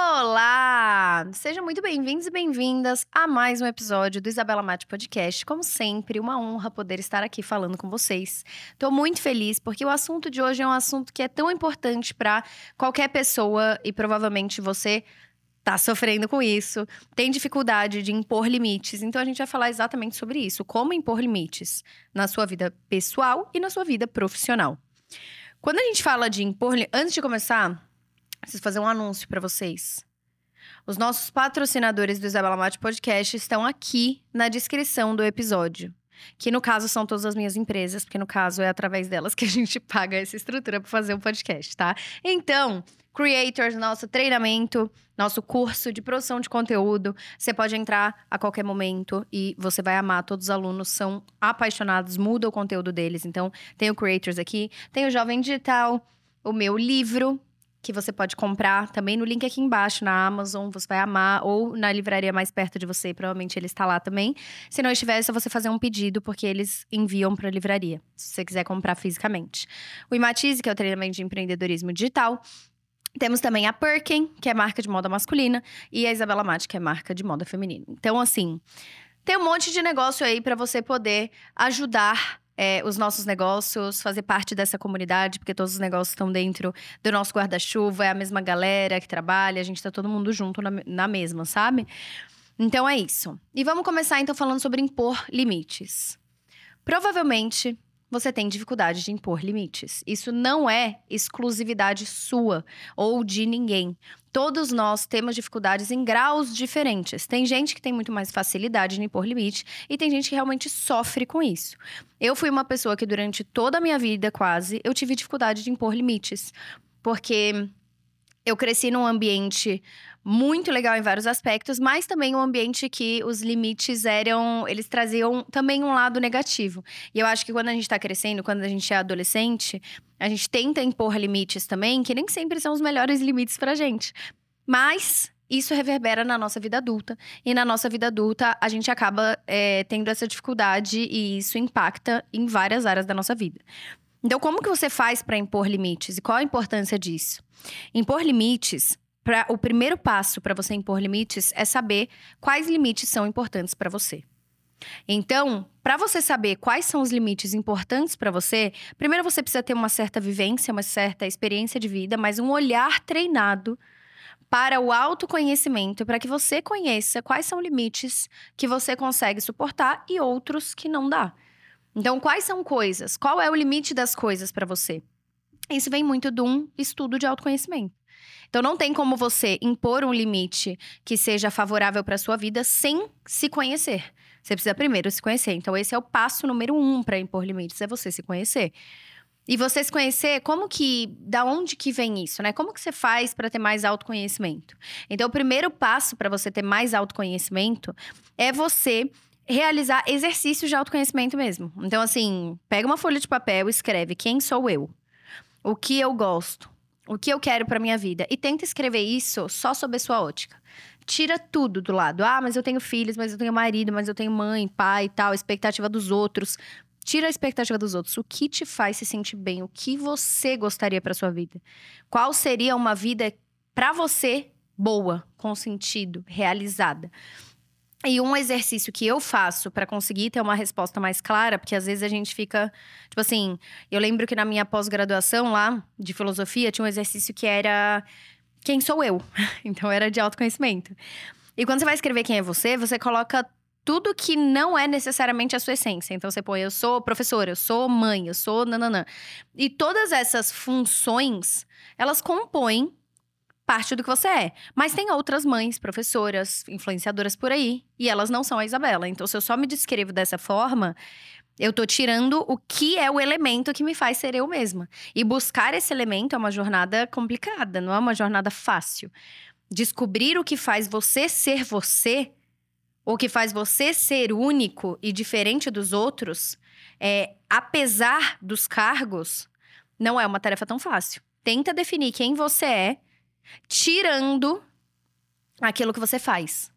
Olá! Sejam muito bem-vindos e bem-vindas a mais um episódio do Isabela Mate Podcast. Como sempre, uma honra poder estar aqui falando com vocês. Estou muito feliz porque o assunto de hoje é um assunto que é tão importante para qualquer pessoa e provavelmente você está sofrendo com isso, tem dificuldade de impor limites. Então a gente vai falar exatamente sobre isso, como impor limites na sua vida pessoal e na sua vida profissional. Quando a gente fala de impor, antes de começar, preciso fazer um anúncio para vocês. Os nossos patrocinadores do Isabela Mate Podcast estão aqui na descrição do episódio. Que no caso são todas as minhas empresas, porque no caso é através delas que a gente paga essa estrutura para fazer o podcast, tá? Então, Creators, nosso treinamento, nosso curso de produção de conteúdo. Você pode entrar a qualquer momento e você vai amar. Todos os alunos são apaixonados, muda o conteúdo deles. Então, tem o Creators aqui, tem o Jovem Digital, o meu livro, que você pode comprar também no link aqui embaixo na Amazon, você vai amar, ou na livraria mais perto de você, provavelmente ele está lá também. Se não estiver, é só você fazer um pedido, porque eles enviam para a livraria, se você quiser comprar fisicamente. O Imatize, que é o treinamento de empreendedorismo digital. Temos também a Perkin, que é marca de moda masculina, e a Isabela Mate, que é marca de moda feminina. Então, assim, tem um monte de negócio aí para você poder ajudar é, os nossos negócios, fazer parte dessa comunidade, porque todos os negócios estão dentro do nosso guarda-chuva, é a mesma galera que trabalha, a gente tá todo mundo junto na, na mesma, sabe? Então é isso. E vamos começar então falando sobre impor limites. Provavelmente você tem dificuldade de impor limites. Isso não é exclusividade sua ou de ninguém. Todos nós temos dificuldades em graus diferentes. Tem gente que tem muito mais facilidade em impor limite e tem gente que realmente sofre com isso. Eu fui uma pessoa que durante toda a minha vida, quase, eu tive dificuldade de impor limites. Porque eu cresci num ambiente muito legal em vários aspectos, mas também um ambiente que os limites eram, eles traziam também um lado negativo. E eu acho que quando a gente está crescendo, quando a gente é adolescente, a gente tenta impor limites também, que nem sempre são os melhores limites pra gente. Mas isso reverbera na nossa vida adulta. E na nossa vida adulta, a gente acaba é, tendo essa dificuldade e isso impacta em várias áreas da nossa vida. Então, como que você faz para impor limites e qual a importância disso? Impor limites, pra, o primeiro passo para você impor limites é saber quais limites são importantes para você. Então, para você saber quais são os limites importantes para você, primeiro você precisa ter uma certa vivência, uma certa experiência de vida, mas um olhar treinado para o autoconhecimento, para que você conheça quais são limites que você consegue suportar e outros que não dá. Então, quais são coisas? Qual é o limite das coisas para você? Isso vem muito de um estudo de autoconhecimento. Então, não tem como você impor um limite que seja favorável para sua vida sem se conhecer. Você precisa primeiro se conhecer. Então, esse é o passo número um para impor limites, é você se conhecer. E você se conhecer, como que, da onde que vem isso, né? Como que você faz para ter mais autoconhecimento? Então, o primeiro passo para você ter mais autoconhecimento é você realizar exercícios de autoconhecimento mesmo. Então, assim, pega uma folha de papel, escreve quem sou eu, o que eu gosto, o que eu quero para minha vida e tenta escrever isso só sob a sua ótica. Tira tudo do lado. Ah, mas eu tenho filhos, mas eu tenho marido, mas eu tenho mãe, pai e tal, expectativa dos outros. Tira a expectativa dos outros. O que te faz se sentir bem? O que você gostaria para sua vida? Qual seria uma vida para você boa, com sentido, realizada? E um exercício que eu faço para conseguir ter uma resposta mais clara, porque às vezes a gente fica, tipo assim, eu lembro que na minha pós-graduação lá de filosofia tinha um exercício que era quem sou eu? então era de autoconhecimento. E quando você vai escrever quem é você, você coloca tudo que não é necessariamente a sua essência. Então você põe eu sou professora, eu sou mãe, eu sou nananã. E todas essas funções, elas compõem parte do que você é. Mas tem outras mães, professoras, influenciadoras por aí, e elas não são a Isabela. Então, se eu só me descrevo dessa forma, eu tô tirando o que é o elemento que me faz ser eu mesma. E buscar esse elemento é uma jornada complicada, não é uma jornada fácil. Descobrir o que faz você ser você, o que faz você ser único e diferente dos outros, é, apesar dos cargos, não é uma tarefa tão fácil. Tenta definir quem você é tirando aquilo que você faz.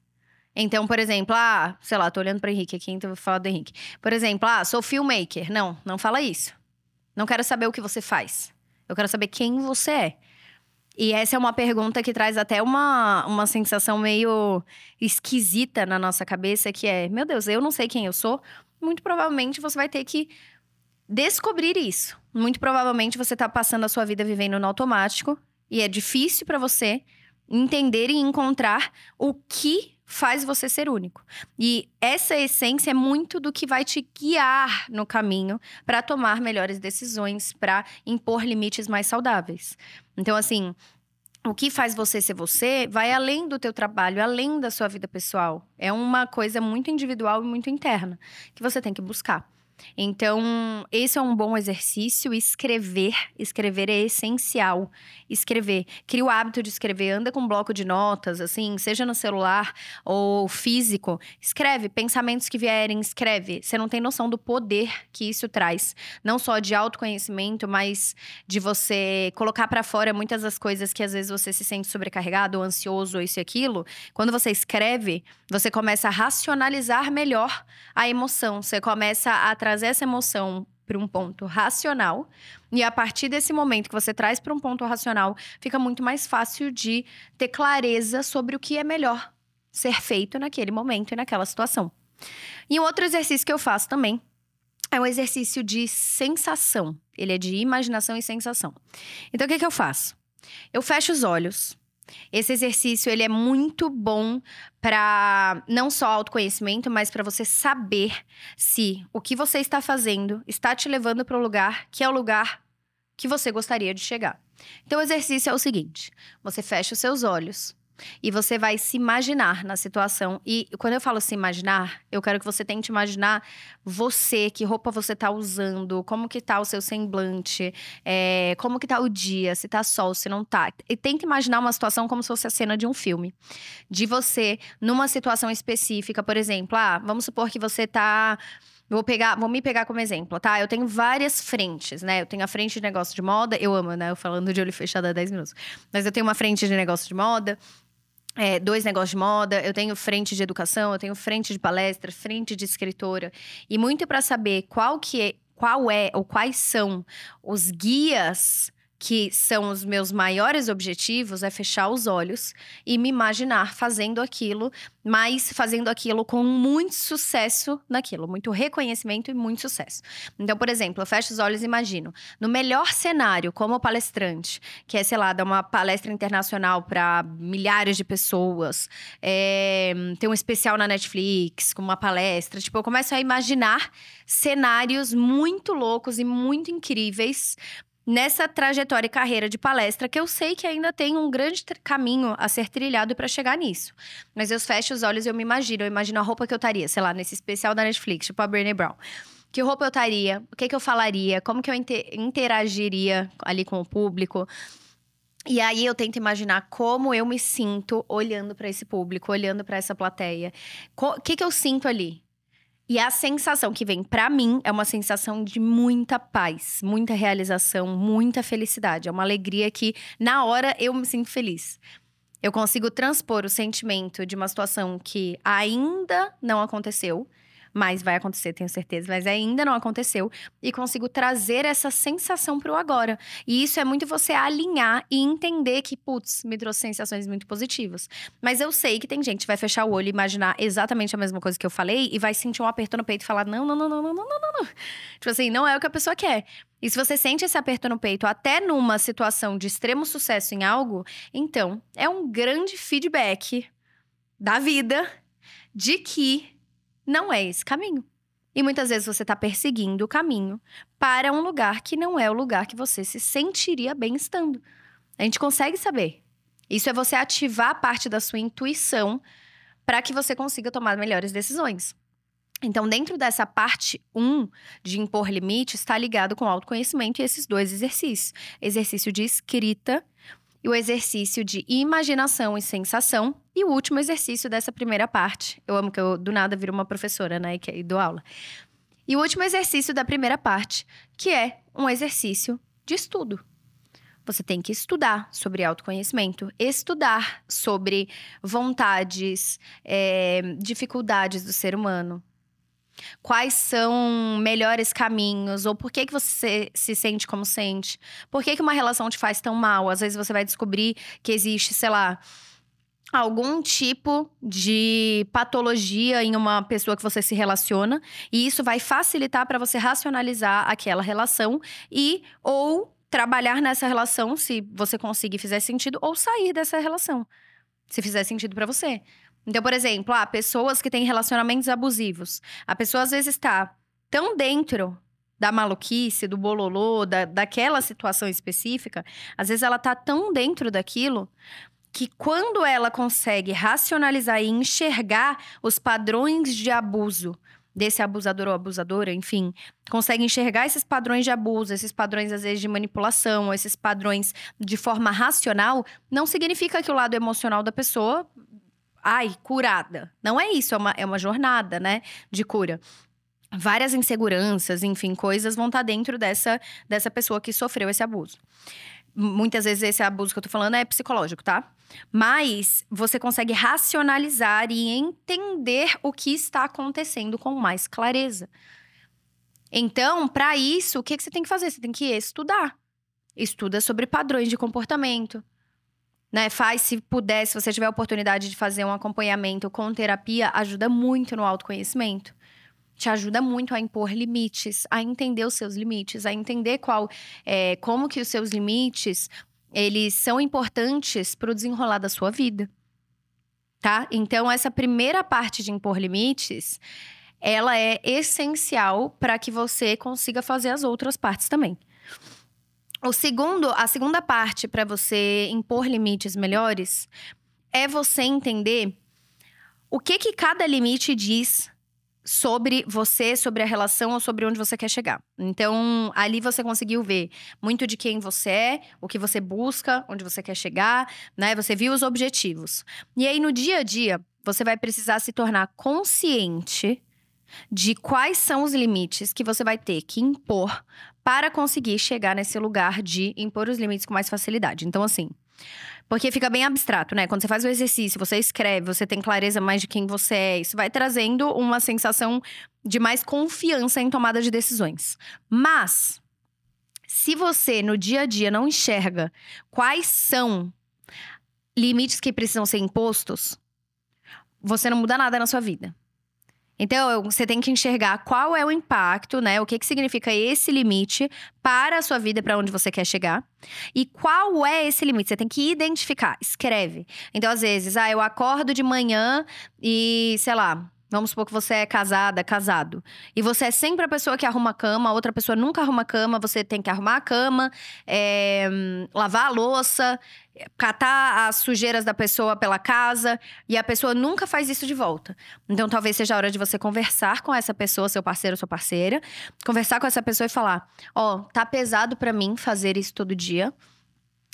Então, por exemplo, ah, sei lá, tô olhando para Henrique aqui, então vou falar do Henrique. Por exemplo, ah, sou filmmaker. Não, não fala isso. Não quero saber o que você faz. Eu quero saber quem você é. E essa é uma pergunta que traz até uma, uma sensação meio esquisita na nossa cabeça, que é: meu Deus, eu não sei quem eu sou. Muito provavelmente você vai ter que descobrir isso. Muito provavelmente você está passando a sua vida vivendo no automático e é difícil para você entender e encontrar o que faz você ser único. E essa essência é muito do que vai te guiar no caminho para tomar melhores decisões, para impor limites mais saudáveis. Então, assim, o que faz você ser você vai além do teu trabalho, além da sua vida pessoal. É uma coisa muito individual e muito interna que você tem que buscar. Então, esse é um bom exercício. Escrever. Escrever é essencial. Escrever. Cria o hábito de escrever. Anda com um bloco de notas, assim, seja no celular ou físico. Escreve. Pensamentos que vierem, escreve. Você não tem noção do poder que isso traz. Não só de autoconhecimento, mas de você colocar para fora muitas das coisas que às vezes você se sente sobrecarregado ou ansioso ou isso e aquilo. Quando você escreve, você começa a racionalizar melhor a emoção. Você começa a trazer trazer essa emoção para um ponto racional. E a partir desse momento que você traz para um ponto racional, fica muito mais fácil de ter clareza sobre o que é melhor ser feito naquele momento e naquela situação. E um outro exercício que eu faço também é um exercício de sensação. Ele é de imaginação e sensação. Então, o que, que eu faço? Eu fecho os olhos esse exercício ele é muito bom para não só autoconhecimento, mas para você saber se o que você está fazendo está te levando para o lugar que é o lugar que você gostaria de chegar. Então o exercício é o seguinte: você fecha os seus olhos, e você vai se imaginar na situação. E quando eu falo se imaginar, eu quero que você tente imaginar você, que roupa você tá usando, como que tá o seu semblante, é, como que tá o dia, se tá sol, se não tá. E tenta imaginar uma situação como se fosse a cena de um filme. De você, numa situação específica, por exemplo, ah, vamos supor que você tá Vou pegar, vou me pegar como exemplo, tá? Eu tenho várias frentes, né? Eu tenho a frente de negócio de moda, eu amo, né? Eu falando de olho fechado há 10 minutos. Mas eu tenho uma frente de negócio de moda, é, dois negócios de moda, eu tenho frente de educação, eu tenho frente de palestra, frente de escritora. E muito para saber qual que é, qual é ou quais são os guias que são os meus maiores objetivos, é fechar os olhos e me imaginar fazendo aquilo, mas fazendo aquilo com muito sucesso naquilo, muito reconhecimento e muito sucesso. Então, por exemplo, eu fecho os olhos e imagino, no melhor cenário, como palestrante, que é, sei lá, dar uma palestra internacional para milhares de pessoas, é, ter um especial na Netflix com uma palestra, tipo, eu começo a imaginar cenários muito loucos e muito incríveis nessa trajetória e carreira de palestra que eu sei que ainda tem um grande caminho a ser trilhado para chegar nisso. Mas eu fecho os olhos e eu me imagino, eu imagino a roupa que eu estaria, sei lá, nesse especial da Netflix, tipo a Brené Brown. Que roupa eu estaria? O que, que eu falaria? Como que eu interagiria ali com o público? E aí eu tento imaginar como eu me sinto olhando para esse público, olhando para essa plateia. O que, que eu sinto ali? E a sensação que vem para mim é uma sensação de muita paz, muita realização, muita felicidade. É uma alegria que na hora eu me sinto feliz. Eu consigo transpor o sentimento de uma situação que ainda não aconteceu, mas vai acontecer, tenho certeza, mas ainda não aconteceu e consigo trazer essa sensação para o agora. E isso é muito você alinhar e entender que, putz, me trouxe sensações muito positivas. Mas eu sei que tem gente que vai fechar o olho e imaginar exatamente a mesma coisa que eu falei e vai sentir um aperto no peito e falar: não, não, não, não, não, não, não, não. Tipo assim, não é o que a pessoa quer. E se você sente esse aperto no peito até numa situação de extremo sucesso em algo, então é um grande feedback da vida de que não é esse caminho. E muitas vezes você está perseguindo o caminho para um lugar que não é o lugar que você se sentiria bem estando. A gente consegue saber. Isso é você ativar parte da sua intuição para que você consiga tomar melhores decisões. Então, dentro dessa parte 1 um de impor limites, está ligado com autoconhecimento e esses dois exercícios: exercício de escrita e o exercício de imaginação e sensação. E o último exercício dessa primeira parte. Eu amo que eu do nada viro uma professora, né? Aí dou aula. E o último exercício da primeira parte, que é um exercício de estudo. Você tem que estudar sobre autoconhecimento, estudar sobre vontades, é, dificuldades do ser humano. Quais são melhores caminhos? Ou por que, que você se sente como sente? Por que, que uma relação te faz tão mal? Às vezes você vai descobrir que existe, sei lá, algum tipo de patologia em uma pessoa que você se relaciona, e isso vai facilitar para você racionalizar aquela relação e ou trabalhar nessa relação se você conseguir fizer sentido ou sair dessa relação, se fizer sentido para você. Então, por exemplo, ah, pessoas que têm relacionamentos abusivos. A pessoa às vezes está tão dentro da maluquice, do bololô, da, daquela situação específica, às vezes ela tá tão dentro daquilo que quando ela consegue racionalizar e enxergar os padrões de abuso desse abusador ou abusadora, enfim, consegue enxergar esses padrões de abuso, esses padrões às vezes de manipulação, esses padrões de forma racional, não significa que o lado emocional da pessoa ai, curada. Não é isso, é uma, é uma jornada, né, de cura. Várias inseguranças, enfim, coisas vão estar tá dentro dessa, dessa pessoa que sofreu esse abuso. Muitas vezes esse abuso que eu tô falando é psicológico, tá? Mas você consegue racionalizar e entender o que está acontecendo com mais clareza. Então, para isso, o que, que você tem que fazer? Você tem que estudar. Estuda sobre padrões de comportamento, né? Faz, se puder, se você tiver a oportunidade de fazer um acompanhamento com terapia, ajuda muito no autoconhecimento. Te ajuda muito a impor limites, a entender os seus limites, a entender qual, é, como que os seus limites eles são importantes para o desenrolar da sua vida, tá? Então essa primeira parte de impor limites, ela é essencial para que você consiga fazer as outras partes também. O segundo, a segunda parte para você impor limites melhores é você entender o que que cada limite diz sobre você, sobre a relação ou sobre onde você quer chegar. Então, ali você conseguiu ver muito de quem você é, o que você busca, onde você quer chegar, né? Você viu os objetivos. E aí no dia a dia, você vai precisar se tornar consciente de quais são os limites que você vai ter que impor para conseguir chegar nesse lugar de impor os limites com mais facilidade. Então, assim. Porque fica bem abstrato, né? Quando você faz o exercício, você escreve, você tem clareza mais de quem você é, isso vai trazendo uma sensação de mais confiança em tomada de decisões. Mas, se você no dia a dia não enxerga quais são limites que precisam ser impostos, você não muda nada na sua vida. Então, você tem que enxergar qual é o impacto, né? O que, que significa esse limite para a sua vida, para onde você quer chegar. E qual é esse limite? Você tem que identificar, escreve. Então, às vezes, ah, eu acordo de manhã e, sei lá, Vamos supor que você é casada, casado. E você é sempre a pessoa que arruma a cama, a outra pessoa nunca arruma a cama, você tem que arrumar a cama, é, lavar a louça, catar as sujeiras da pessoa pela casa, e a pessoa nunca faz isso de volta. Então talvez seja a hora de você conversar com essa pessoa, seu parceiro sua parceira, conversar com essa pessoa e falar: Ó, oh, tá pesado para mim fazer isso todo dia.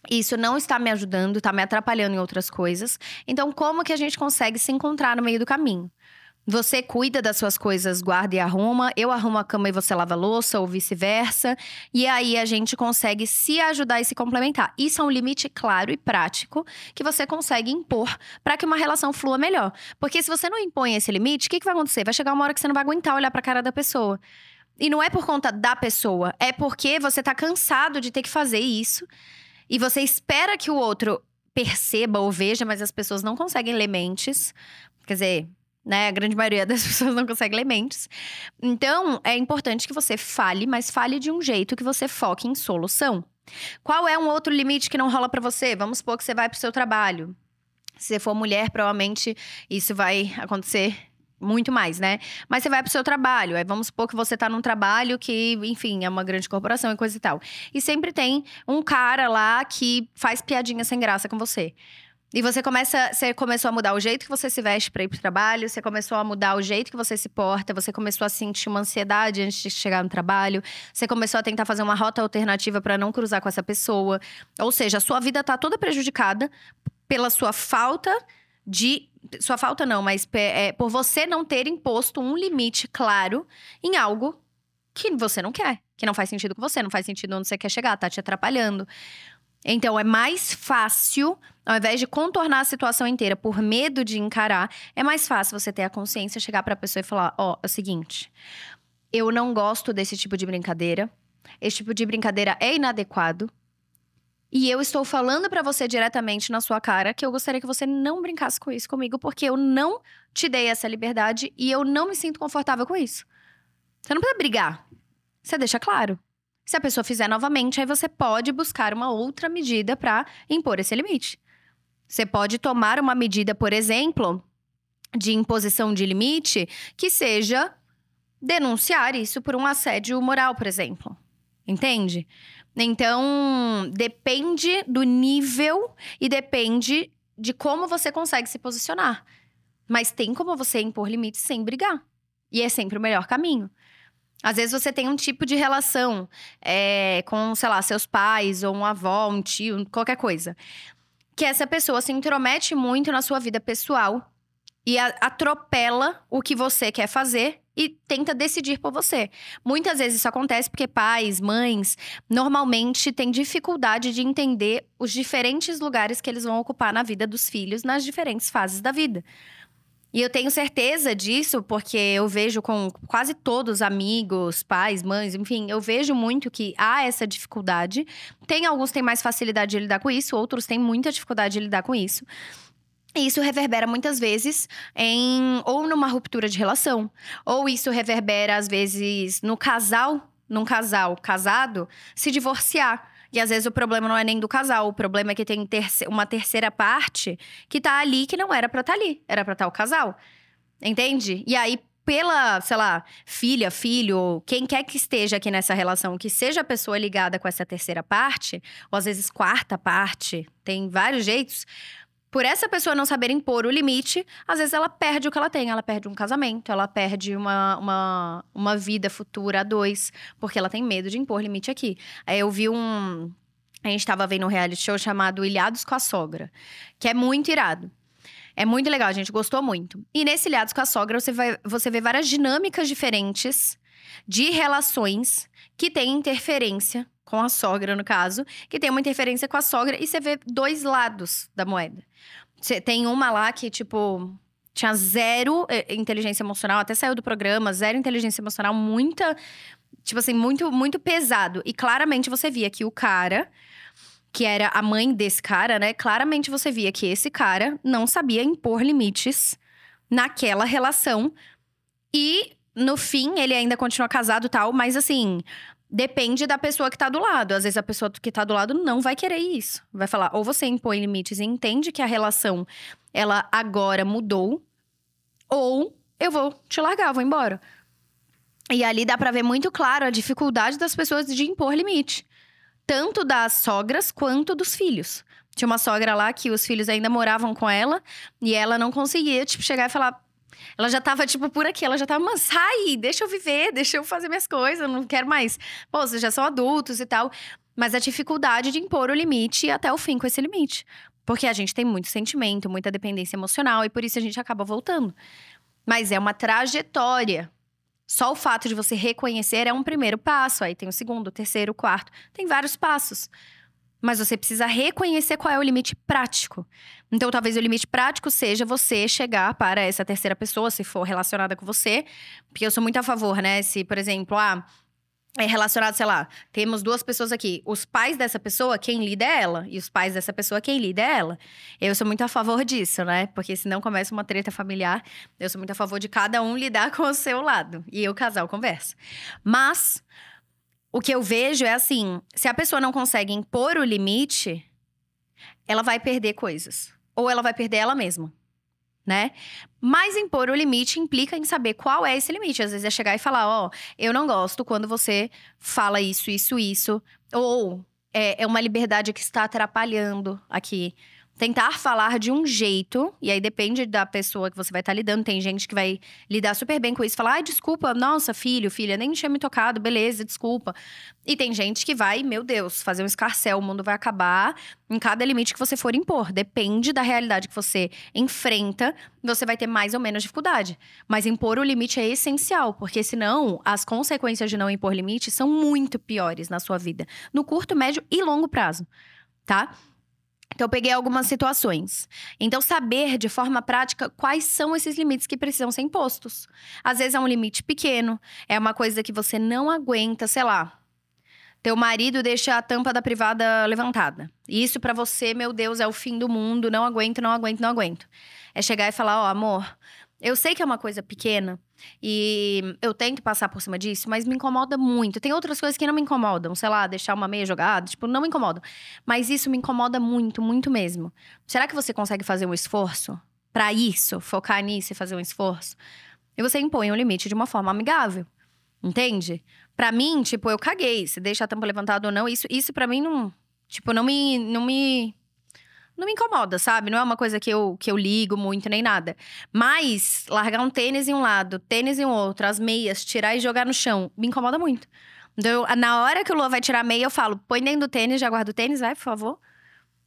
Isso não está me ajudando, está me atrapalhando em outras coisas. Então, como que a gente consegue se encontrar no meio do caminho? Você cuida das suas coisas, guarda e arruma. Eu arrumo a cama e você lava a louça, ou vice-versa. E aí a gente consegue se ajudar e se complementar. Isso é um limite claro e prático que você consegue impor para que uma relação flua melhor. Porque se você não impõe esse limite, o que, que vai acontecer? Vai chegar uma hora que você não vai aguentar olhar para a cara da pessoa. E não é por conta da pessoa, é porque você tá cansado de ter que fazer isso. E você espera que o outro perceba ou veja, mas as pessoas não conseguem ler mentes. Quer dizer, né? A grande maioria das pessoas não consegue ler mentes. Então, é importante que você fale, mas fale de um jeito que você foque em solução. Qual é um outro limite que não rola para você? Vamos supor que você vai pro seu trabalho. Se você for mulher, provavelmente isso vai acontecer muito mais, né? Mas você vai pro seu trabalho. Aí vamos supor que você tá num trabalho que, enfim, é uma grande corporação e coisa e tal. E sempre tem um cara lá que faz piadinha sem graça com você. E você começa, você começou a mudar o jeito que você se veste para ir pro trabalho, você começou a mudar o jeito que você se porta, você começou a sentir uma ansiedade antes de chegar no trabalho, você começou a tentar fazer uma rota alternativa para não cruzar com essa pessoa. Ou seja, a sua vida tá toda prejudicada pela sua falta de sua falta não, mas é, por você não ter imposto um limite claro em algo que você não quer, que não faz sentido com você, não faz sentido onde você quer chegar, tá te atrapalhando. Então é mais fácil, ao invés de contornar a situação inteira por medo de encarar, é mais fácil você ter a consciência, chegar para a pessoa e falar: "Ó, oh, é o seguinte, eu não gosto desse tipo de brincadeira. Esse tipo de brincadeira é inadequado. E eu estou falando para você diretamente na sua cara que eu gostaria que você não brincasse com isso comigo, porque eu não te dei essa liberdade e eu não me sinto confortável com isso. Você não precisa brigar. Você deixa claro. Se a pessoa fizer novamente, aí você pode buscar uma outra medida para impor esse limite. Você pode tomar uma medida, por exemplo, de imposição de limite que seja denunciar isso por um assédio moral, por exemplo. Entende? Então, depende do nível e depende de como você consegue se posicionar. Mas tem como você impor limites sem brigar. E é sempre o melhor caminho. Às vezes você tem um tipo de relação é, com, sei lá, seus pais, ou um avó, um tio, qualquer coisa. Que essa pessoa se intromete muito na sua vida pessoal e atropela o que você quer fazer e tenta decidir por você. Muitas vezes isso acontece porque pais, mães, normalmente têm dificuldade de entender os diferentes lugares que eles vão ocupar na vida dos filhos nas diferentes fases da vida. E eu tenho certeza disso porque eu vejo com quase todos amigos, pais, mães, enfim, eu vejo muito que há essa dificuldade. Tem alguns têm mais facilidade de lidar com isso, outros têm muita dificuldade de lidar com isso. E isso reverbera muitas vezes em ou numa ruptura de relação, ou isso reverbera às vezes no casal, num casal casado, se divorciar. E às vezes o problema não é nem do casal, o problema é que tem uma terceira parte que tá ali que não era para estar tá ali, era para estar tá o casal. Entende? E aí, pela, sei lá, filha, filho, quem quer que esteja aqui nessa relação, que seja a pessoa ligada com essa terceira parte, ou às vezes quarta parte, tem vários jeitos. Por essa pessoa não saber impor o limite, às vezes ela perde o que ela tem. Ela perde um casamento, ela perde uma, uma, uma vida futura a dois, porque ela tem medo de impor limite aqui. Aí eu vi um. A gente estava vendo um reality show chamado Ilhados com a Sogra, que é muito irado. É muito legal, a gente gostou muito. E nesse Ilhados com a Sogra, você, vai, você vê várias dinâmicas diferentes de relações que têm interferência com a sogra, no caso, que tem uma interferência com a sogra, e você vê dois lados da moeda. Você tem uma lá que, tipo, tinha zero eh, inteligência emocional, até saiu do programa, zero inteligência emocional, muita. Tipo assim, muito, muito pesado. E claramente você via que o cara, que era a mãe desse cara, né? Claramente você via que esse cara não sabia impor limites naquela relação. E no fim, ele ainda continua casado tal, mas assim, Depende da pessoa que tá do lado. Às vezes a pessoa que tá do lado não vai querer isso. Vai falar, ou você impõe limites e entende que a relação ela agora mudou, ou eu vou te largar, vou embora. E ali dá para ver muito claro a dificuldade das pessoas de impor limite, tanto das sogras quanto dos filhos. Tinha uma sogra lá que os filhos ainda moravam com ela e ela não conseguia, tipo, chegar e falar: ela já tava, tipo, por aqui. Ela já tava, mas sai, deixa eu viver, deixa eu fazer minhas coisas, eu não quero mais. Pô, vocês já são adultos e tal. Mas a dificuldade de impor o limite até o fim com esse limite. Porque a gente tem muito sentimento, muita dependência emocional e por isso a gente acaba voltando. Mas é uma trajetória. Só o fato de você reconhecer é um primeiro passo. Aí tem o segundo, o terceiro, o quarto. Tem vários passos. Mas você precisa reconhecer qual é o limite prático. Então, talvez o limite prático seja você chegar para essa terceira pessoa, se for relacionada com você. Porque eu sou muito a favor, né? Se, por exemplo, ah, é relacionado, sei lá, temos duas pessoas aqui. Os pais dessa pessoa, quem lida é ela. E os pais dessa pessoa, quem lida é ela. Eu sou muito a favor disso, né? Porque senão começa uma treta familiar. Eu sou muito a favor de cada um lidar com o seu lado. E o casal conversa. Mas o que eu vejo é assim: se a pessoa não consegue impor o limite, ela vai perder coisas. Ou ela vai perder ela mesma. Né? Mas impor o limite implica em saber qual é esse limite. Às vezes é chegar e falar: Ó, oh, eu não gosto quando você fala isso, isso, isso. Ou é, é uma liberdade que está atrapalhando aqui tentar falar de um jeito, e aí depende da pessoa que você vai estar tá lidando. Tem gente que vai lidar super bem com isso, falar, ai, desculpa, nossa, filho, filha, nem tinha me tocado, beleza, desculpa. E tem gente que vai, meu Deus, fazer um escarcel, o mundo vai acabar em cada limite que você for impor. Depende da realidade que você enfrenta, você vai ter mais ou menos dificuldade. Mas impor o limite é essencial, porque senão as consequências de não impor limite são muito piores na sua vida, no curto, médio e longo prazo. tá? Então, eu peguei algumas situações. Então, saber de forma prática quais são esses limites que precisam ser impostos. Às vezes é um limite pequeno, é uma coisa que você não aguenta, sei lá. Teu marido deixa a tampa da privada levantada. Isso para você, meu Deus, é o fim do mundo, não aguento, não aguento, não aguento. É chegar e falar: Ó, oh, amor, eu sei que é uma coisa pequena e eu tento passar por cima disso, mas me incomoda muito. Tem outras coisas que não me incomodam, sei lá, deixar uma meia jogada, tipo, não me incomodam. Mas isso me incomoda muito, muito mesmo. Será que você consegue fazer um esforço para isso, focar nisso e fazer um esforço? E você impõe um limite de uma forma amigável. Entende? Para mim, tipo, eu caguei, se deixa a tampa levantada ou não, isso isso para mim não, tipo, não me não me não me incomoda, sabe? Não é uma coisa que eu, que eu ligo muito nem nada. Mas largar um tênis em um lado, tênis em outro, as meias, tirar e jogar no chão, me incomoda muito. Então, eu, na hora que o Lua vai tirar a meia, eu falo: põe dentro do tênis, já guarda o tênis, vai, por favor.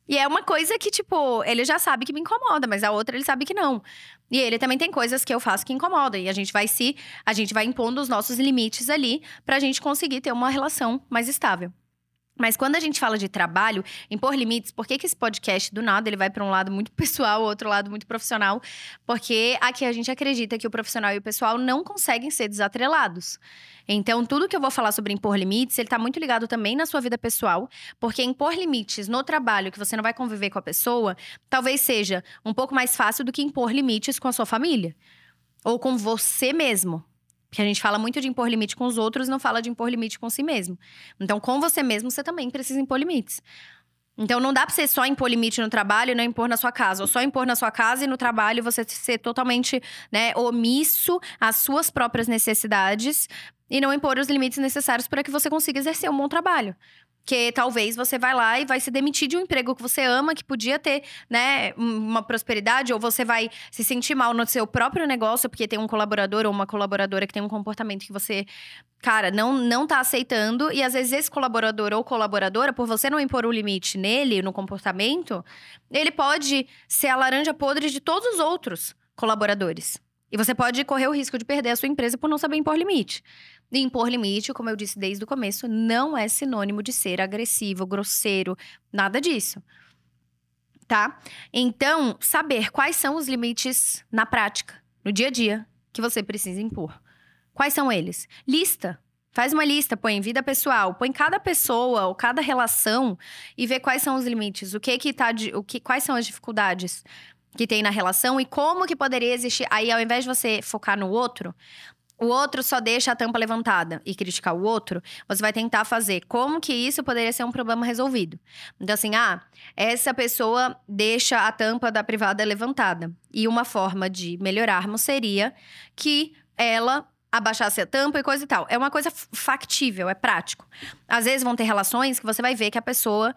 E é uma coisa que, tipo, ele já sabe que me incomoda, mas a outra ele sabe que não. E ele também tem coisas que eu faço que incomodam. E a gente vai se. A gente vai impondo os nossos limites ali pra gente conseguir ter uma relação mais estável. Mas quando a gente fala de trabalho, impor limites, por que, que esse podcast, do nada, ele vai para um lado muito pessoal, outro lado muito profissional? Porque aqui a gente acredita que o profissional e o pessoal não conseguem ser desatrelados. Então, tudo que eu vou falar sobre impor limites, ele está muito ligado também na sua vida pessoal, porque impor limites no trabalho que você não vai conviver com a pessoa, talvez seja um pouco mais fácil do que impor limites com a sua família ou com você mesmo. Porque a gente fala muito de impor limite com os outros e não fala de impor limite com si mesmo. Então, com você mesmo, você também precisa impor limites. Então, não dá pra você só impor limite no trabalho e não impor na sua casa. Ou só impor na sua casa e no trabalho você ser totalmente né, omisso às suas próprias necessidades e não impor os limites necessários para que você consiga exercer um bom trabalho que talvez você vai lá e vai se demitir de um emprego que você ama, que podia ter, né, uma prosperidade, ou você vai se sentir mal no seu próprio negócio porque tem um colaborador ou uma colaboradora que tem um comportamento que você, cara, não não tá aceitando e às vezes esse colaborador ou colaboradora, por você não impor um limite nele, no comportamento, ele pode ser a laranja podre de todos os outros colaboradores. E você pode correr o risco de perder a sua empresa por não saber impor limite. E impor limite, como eu disse desde o começo, não é sinônimo de ser agressivo, grosseiro, nada disso. Tá? Então, saber quais são os limites na prática, no dia a dia, que você precisa impor. Quais são eles? Lista. Faz uma lista, põe vida pessoal, põe cada pessoa ou cada relação e vê quais são os limites, o que que tá de, o que quais são as dificuldades que tem na relação e como que poderia existir. Aí ao invés de você focar no outro, o outro só deixa a tampa levantada e criticar o outro, você vai tentar fazer como que isso poderia ser um problema resolvido. Então, assim, ah, essa pessoa deixa a tampa da privada levantada. E uma forma de melhorarmos seria que ela abaixasse a tampa e coisa e tal. É uma coisa factível, é prático. Às vezes vão ter relações que você vai ver que a pessoa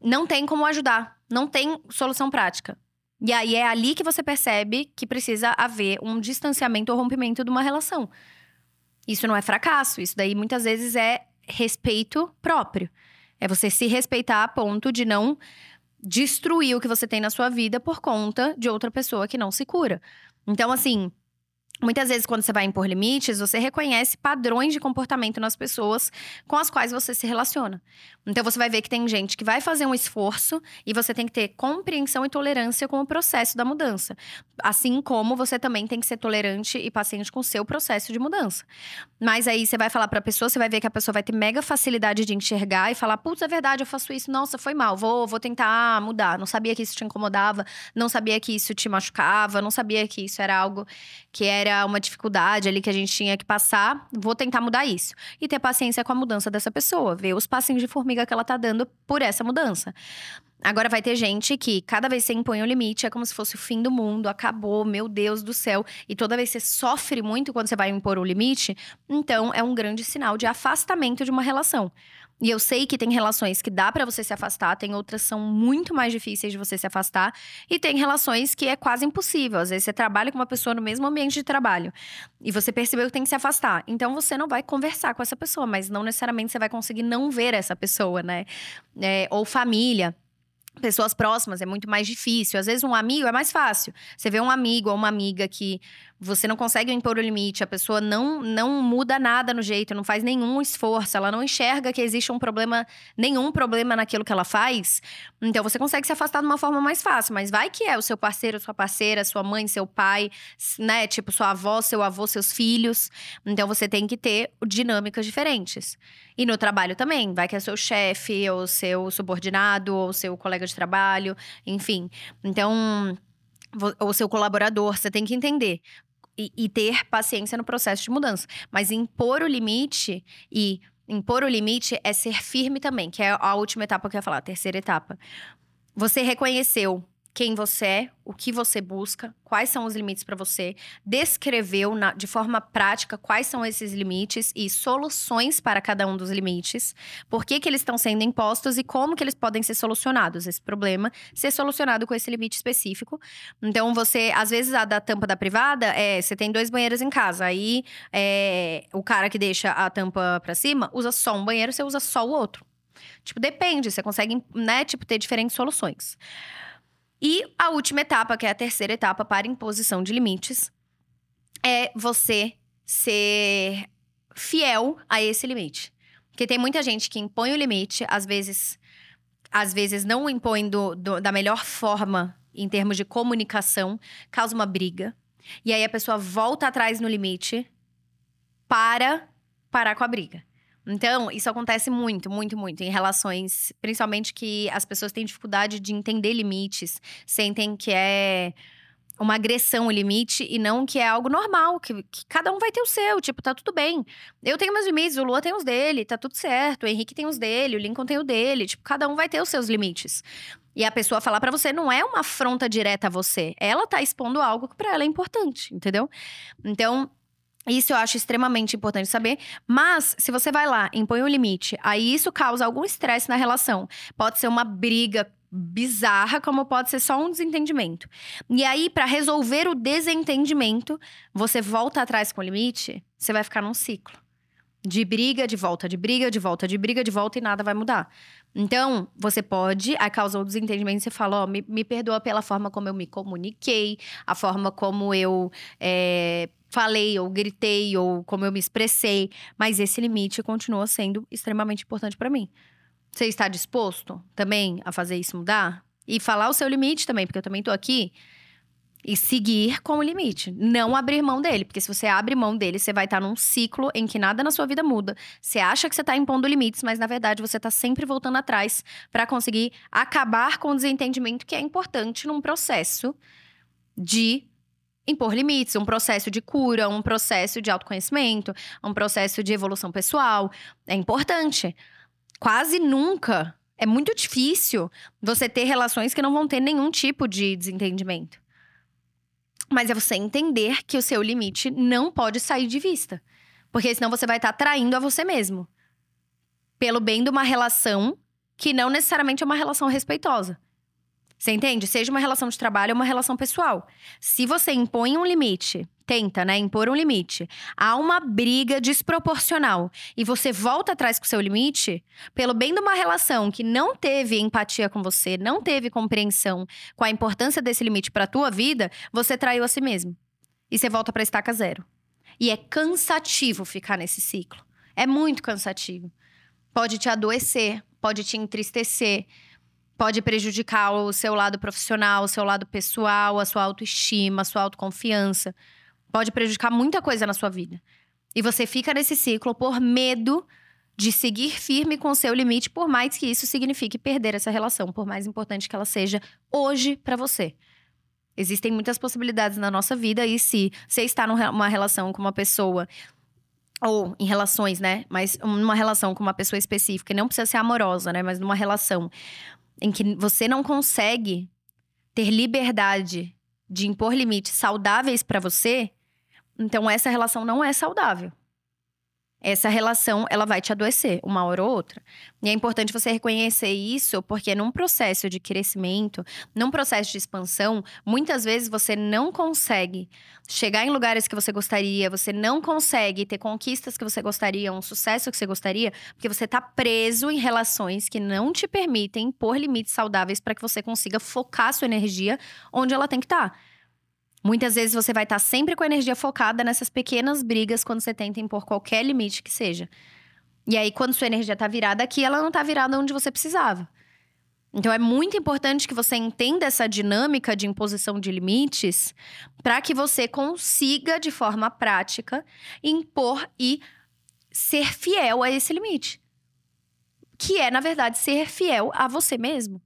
não tem como ajudar, não tem solução prática. E aí é ali que você percebe que precisa haver um distanciamento ou rompimento de uma relação. Isso não é fracasso, isso daí muitas vezes é respeito próprio. É você se respeitar a ponto de não destruir o que você tem na sua vida por conta de outra pessoa que não se cura. Então, assim, Muitas vezes, quando você vai impor limites, você reconhece padrões de comportamento nas pessoas com as quais você se relaciona. Então, você vai ver que tem gente que vai fazer um esforço e você tem que ter compreensão e tolerância com o processo da mudança. Assim como você também tem que ser tolerante e paciente com o seu processo de mudança. Mas aí, você vai falar para a pessoa, você vai ver que a pessoa vai ter mega facilidade de enxergar e falar: putz, é verdade, eu faço isso, nossa, foi mal, vou, vou tentar mudar. Não sabia que isso te incomodava, não sabia que isso te machucava, não sabia que isso era algo que era era uma dificuldade ali que a gente tinha que passar, vou tentar mudar isso. E ter paciência com a mudança dessa pessoa, ver os passinhos de formiga que ela tá dando por essa mudança. Agora vai ter gente que cada vez que você impõe um limite é como se fosse o fim do mundo, acabou, meu Deus do céu. E toda vez que você sofre muito quando você vai impor um limite, então é um grande sinal de afastamento de uma relação. E eu sei que tem relações que dá para você se afastar, tem outras que são muito mais difíceis de você se afastar, e tem relações que é quase impossível. Às vezes você trabalha com uma pessoa no mesmo ambiente de trabalho e você percebeu que tem que se afastar. Então você não vai conversar com essa pessoa, mas não necessariamente você vai conseguir não ver essa pessoa, né? É, ou família pessoas próximas é muito mais difícil. Às vezes um amigo é mais fácil. Você vê um amigo ou uma amiga que você não consegue impor o limite, a pessoa não, não muda nada no jeito, não faz nenhum esforço, ela não enxerga que existe um problema, nenhum problema naquilo que ela faz, então você consegue se afastar de uma forma mais fácil. Mas vai que é o seu parceiro, sua parceira, sua mãe, seu pai, né? Tipo, sua avó, seu avô, seus filhos. Então você tem que ter dinâmicas diferentes. E no trabalho também, vai que é seu chefe, ou seu subordinado, ou seu colega de trabalho, enfim. Então ou seu colaborador, você tem que entender e, e ter paciência no processo de mudança. Mas impor o limite e impor o limite é ser firme também, que é a última etapa que eu ia falar, a terceira etapa. Você reconheceu quem você é, o que você busca, quais são os limites para você, descreveu na, de forma prática quais são esses limites e soluções para cada um dos limites, por que, que eles estão sendo impostos e como que eles podem ser solucionados. Esse problema ser solucionado com esse limite específico. Então, você, às vezes, a da tampa da privada é: você tem dois banheiros em casa, aí é, o cara que deixa a tampa para cima usa só um banheiro, você usa só o outro. Tipo, depende, você consegue, né, tipo, ter diferentes soluções. E a última etapa, que é a terceira etapa para imposição de limites, é você ser fiel a esse limite. Porque tem muita gente que impõe o limite, às vezes, às vezes não o impõe do, do, da melhor forma em termos de comunicação, causa uma briga. E aí a pessoa volta atrás no limite para parar com a briga. Então, isso acontece muito, muito, muito em relações, principalmente que as pessoas têm dificuldade de entender limites, sentem que é uma agressão o limite e não que é algo normal, que, que, cada um vai ter o seu, tipo, tá tudo bem. Eu tenho meus limites, o Lua tem os dele, tá tudo certo, o Henrique tem os dele, o Lincoln tem o dele, tipo, cada um vai ter os seus limites. E a pessoa falar para você não é uma afronta direta a você, ela tá expondo algo que para ela é importante, entendeu? Então, isso eu acho extremamente importante saber. Mas, se você vai lá, impõe um limite, aí isso causa algum estresse na relação. Pode ser uma briga bizarra, como pode ser só um desentendimento. E aí, para resolver o desentendimento, você volta atrás com o limite, você vai ficar num ciclo. De briga, de volta, de briga, de volta, de briga, de volta e nada vai mudar. Então, você pode, a causa do desentendimento, você fala, ó, oh, me, me perdoa pela forma como eu me comuniquei, a forma como eu é, falei, ou gritei, ou como eu me expressei, mas esse limite continua sendo extremamente importante para mim. Você está disposto também a fazer isso mudar? E falar o seu limite também, porque eu também tô aqui. E seguir com o limite. Não abrir mão dele. Porque se você abre mão dele, você vai estar num ciclo em que nada na sua vida muda. Você acha que você está impondo limites, mas na verdade você está sempre voltando atrás para conseguir acabar com o desentendimento que é importante num processo de impor limites, um processo de cura, um processo de autoconhecimento, um processo de evolução pessoal. É importante. Quase nunca é muito difícil você ter relações que não vão ter nenhum tipo de desentendimento. Mas é você entender que o seu limite não pode sair de vista. Porque senão você vai estar traindo a você mesmo. Pelo bem de uma relação que não necessariamente é uma relação respeitosa. Você entende? Seja uma relação de trabalho ou uma relação pessoal. Se você impõe um limite, tenta, né, impor um limite, há uma briga desproporcional e você volta atrás com o seu limite, pelo bem de uma relação que não teve empatia com você, não teve compreensão com a importância desse limite para tua vida, você traiu a si mesmo. E você volta para estaca zero. E é cansativo ficar nesse ciclo. É muito cansativo. Pode te adoecer, pode te entristecer, pode prejudicar o seu lado profissional, o seu lado pessoal, a sua autoestima, a sua autoconfiança. Pode prejudicar muita coisa na sua vida. E você fica nesse ciclo por medo de seguir firme com o seu limite, por mais que isso signifique perder essa relação, por mais importante que ela seja hoje para você. Existem muitas possibilidades na nossa vida e se você está numa relação com uma pessoa ou em relações, né? Mas numa relação com uma pessoa específica, não precisa ser amorosa, né? Mas numa relação em que você não consegue ter liberdade de impor limites saudáveis para você, então essa relação não é saudável essa relação ela vai te adoecer uma hora ou outra. E é importante você reconhecer isso, porque num processo de crescimento, num processo de expansão, muitas vezes você não consegue chegar em lugares que você gostaria, você não consegue ter conquistas que você gostaria, um sucesso que você gostaria, porque você está preso em relações que não te permitem pôr limites saudáveis para que você consiga focar sua energia onde ela tem que estar. Tá. Muitas vezes você vai estar sempre com a energia focada nessas pequenas brigas quando você tenta impor qualquer limite que seja. E aí, quando sua energia tá virada aqui, ela não tá virada onde você precisava. Então é muito importante que você entenda essa dinâmica de imposição de limites para que você consiga, de forma prática, impor e ser fiel a esse limite. Que é, na verdade, ser fiel a você mesmo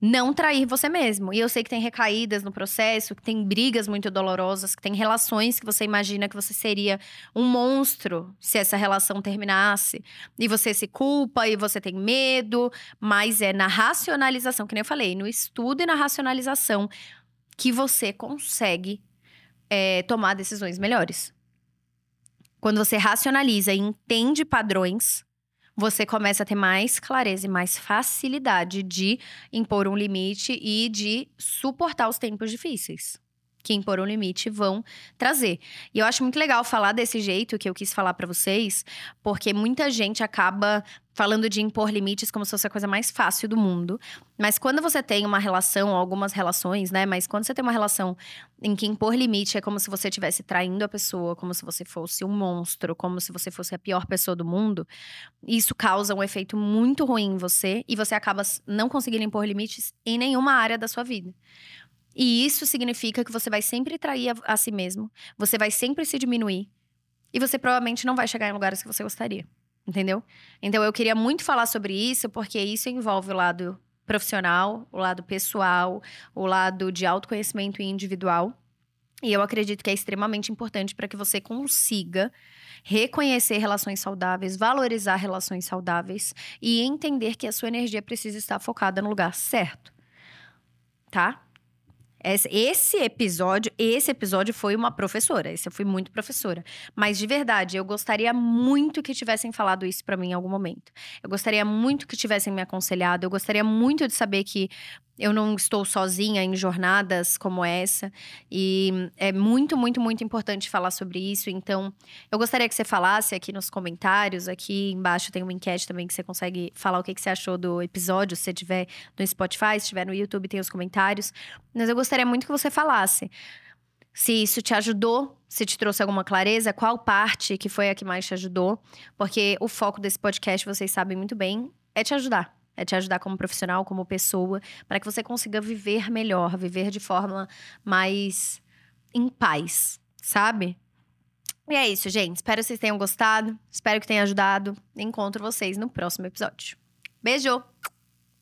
não trair você mesmo. E eu sei que tem recaídas no processo, que tem brigas muito dolorosas, que tem relações que você imagina que você seria um monstro se essa relação terminasse. E você se culpa e você tem medo, mas é na racionalização, que nem eu falei, no estudo e na racionalização que você consegue é, tomar decisões melhores. Quando você racionaliza e entende padrões, você começa a ter mais clareza e mais facilidade de impor um limite e de suportar os tempos difíceis que impor um limite vão trazer. E eu acho muito legal falar desse jeito que eu quis falar para vocês, porque muita gente acaba falando de impor limites como se fosse a coisa mais fácil do mundo. Mas quando você tem uma relação, algumas relações, né? Mas quando você tem uma relação em que impor limite é como se você estivesse traindo a pessoa, como se você fosse um monstro, como se você fosse a pior pessoa do mundo, isso causa um efeito muito ruim em você e você acaba não conseguindo impor limites em nenhuma área da sua vida. E isso significa que você vai sempre trair a, a si mesmo, você vai sempre se diminuir e você provavelmente não vai chegar em lugares que você gostaria. Entendeu? Então eu queria muito falar sobre isso, porque isso envolve o lado profissional, o lado pessoal, o lado de autoconhecimento individual. E eu acredito que é extremamente importante para que você consiga reconhecer relações saudáveis, valorizar relações saudáveis e entender que a sua energia precisa estar focada no lugar certo. Tá? Esse episódio, esse episódio foi uma professora. Esse eu fui muito professora. Mas de verdade, eu gostaria muito que tivessem falado isso para mim em algum momento. Eu gostaria muito que tivessem me aconselhado. Eu gostaria muito de saber que eu não estou sozinha em jornadas como essa. E é muito, muito, muito importante falar sobre isso. Então, eu gostaria que você falasse aqui nos comentários. Aqui embaixo tem uma enquete também que você consegue falar o que, você achou do episódio. Se você estiver no Spotify, se estiver no YouTube, tem os comentários. Mas eu gostaria muito que você falasse. Se isso te ajudou, se te trouxe alguma clareza, qual parte que foi a que mais te ajudou? Porque o foco desse podcast, vocês sabem muito bem, é te ajudar é te ajudar como profissional, como pessoa, para que você consiga viver melhor, viver de forma mais em paz, sabe? E é isso, gente. Espero que vocês tenham gostado. Espero que tenha ajudado. Encontro vocês no próximo episódio. Beijo!